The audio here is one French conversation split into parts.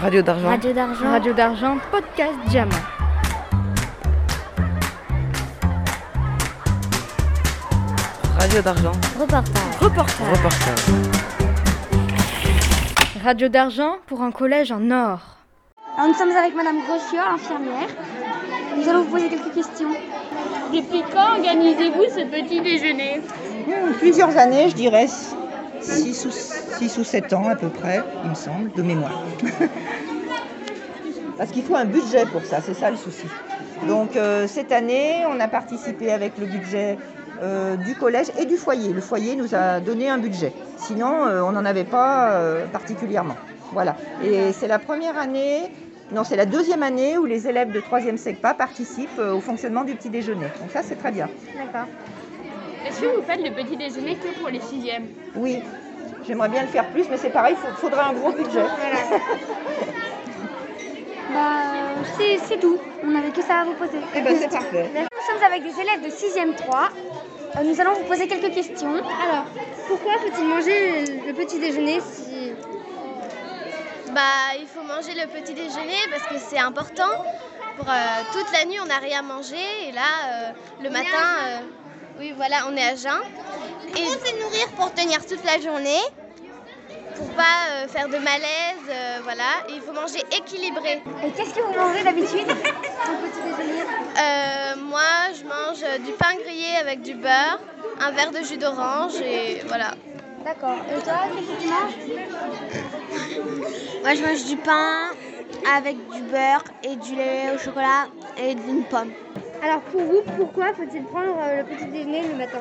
Radio d'argent. Radio d'argent. Radio d'argent, podcast Diamant. Radio d'argent. Reportage. Reportage. Reportage. Radio d'argent pour un collège en or. Alors, nous sommes avec Madame Grossier, infirmière. Nous allons vous poser quelques questions. Depuis quand organisez-vous ce petit déjeuner? Plusieurs années, je dirais 6 ou, 6 ou 7 ans à peu près, il me semble, de mémoire. Parce qu'il faut un budget pour ça, c'est ça le souci. Donc euh, cette année, on a participé avec le budget euh, du collège et du foyer. Le foyer nous a donné un budget. Sinon, euh, on n'en avait pas euh, particulièrement. Voilà. Et c'est la première année, non, c'est la deuxième année où les élèves de 3e SECPA participent euh, au fonctionnement du petit déjeuner. Donc ça, c'est très bien. D'accord. Est-ce que vous faites le petit déjeuner que pour les sixièmes Oui, j'aimerais bien le faire plus, mais c'est pareil, il faudrait un gros budget. Bah, c'est tout. On n'avait que ça à vous poser. Eh ben, c'est parfait. Nous sommes avec des élèves de 6e 3. Euh, nous allons vous poser quelques questions. Alors, pourquoi faut-il manger le, le petit déjeuner si... Bah, il faut manger le petit déjeuner parce que c'est important. Pour euh, toute la nuit, on n'a rien mangé et là, euh, le matin, euh, oui, voilà, on est à jeun. Et il faut se nourrir pour tenir toute la journée, pour pas euh, faire de malaise, euh, voilà. Et il faut manger équilibré. Et qu'est-ce que vous mangez d'habitude? Au petit déjeuner Euh, moi, je mange du pain grillé avec du beurre, un verre de jus d'orange et voilà. D'accord. Et toi, qu'est-ce que tu manges? Moi, je mange du pain avec du beurre et du lait au chocolat et d'une pomme. Alors, pour vous, pourquoi faut-il prendre euh, le petit déjeuner le matin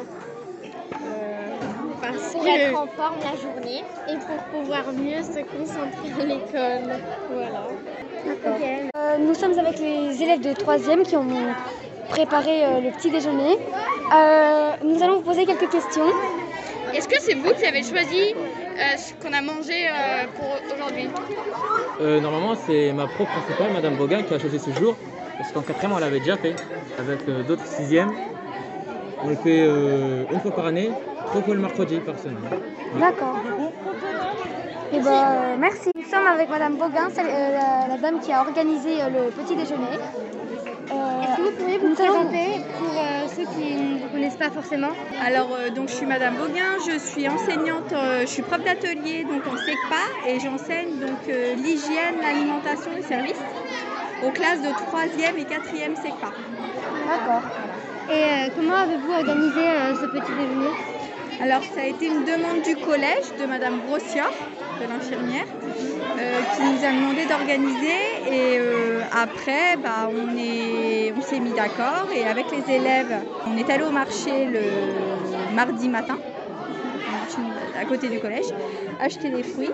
Pour être en forme la journée et pour pouvoir mieux se concentrer à l'école. Voilà. Euh, nous sommes avec les élèves de 3e qui ont préparé euh, le petit déjeuner. Euh, nous allons vous poser quelques questions. Est-ce que c'est vous qui avez choisi euh, ce qu'on a mangé euh, pour aujourd'hui Euh, normalement, c'est ma prof principale, Madame Bogan, qui a choisi ce jour. Parce qu'en quatrième, on l'avait déjà fait. Avec euh, d'autres sixièmes. On le fait euh, une fois par année, trois fois le mercredi par semaine. D'accord. Et ben, euh, merci. Nous sommes avec Madame Boguin, celle- euh, la, la dame qui a organisé euh, le petit déjeuner. Est-ce que vous pourriez vous présenter pour euh, ceux qui ne vous connaissent pas forcément Alors, euh, donc, je suis Madame Boguin, je suis enseignante, euh, je suis prof d'atelier donc en SECPA et j'enseigne donc euh, l'hygiène, l'alimentation et services aux classes de 3e et 4e SECPA. D'accord. Et euh, comment avez-vous organisé euh, ce petit déjeuner? Alors, ça a été une demande du collège de Madame Grossior, de l'infirmière, euh, qui nous a demandé d'organiser et euh, après, bah, on s'est mis d'accord et avec les élèves, on est allé au marché le mardi matin. À côté du collège, acheter des fruits.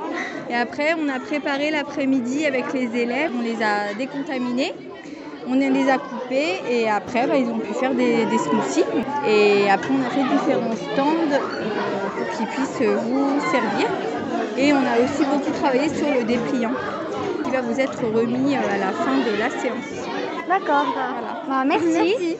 Et après, on a préparé l'après-midi avec les élèves, on les a décontaminés, on les a coupés et après, bah, ils ont pu faire des, des smoothies. Et après, on a fait différents stands euh, pour qu'ils puissent vous servir. Et on a aussi beaucoup travaillé sur le dépliant qui va vous être remis euh, à la fin de la séance. D'accord. Voilà. Bah, merci. Merci.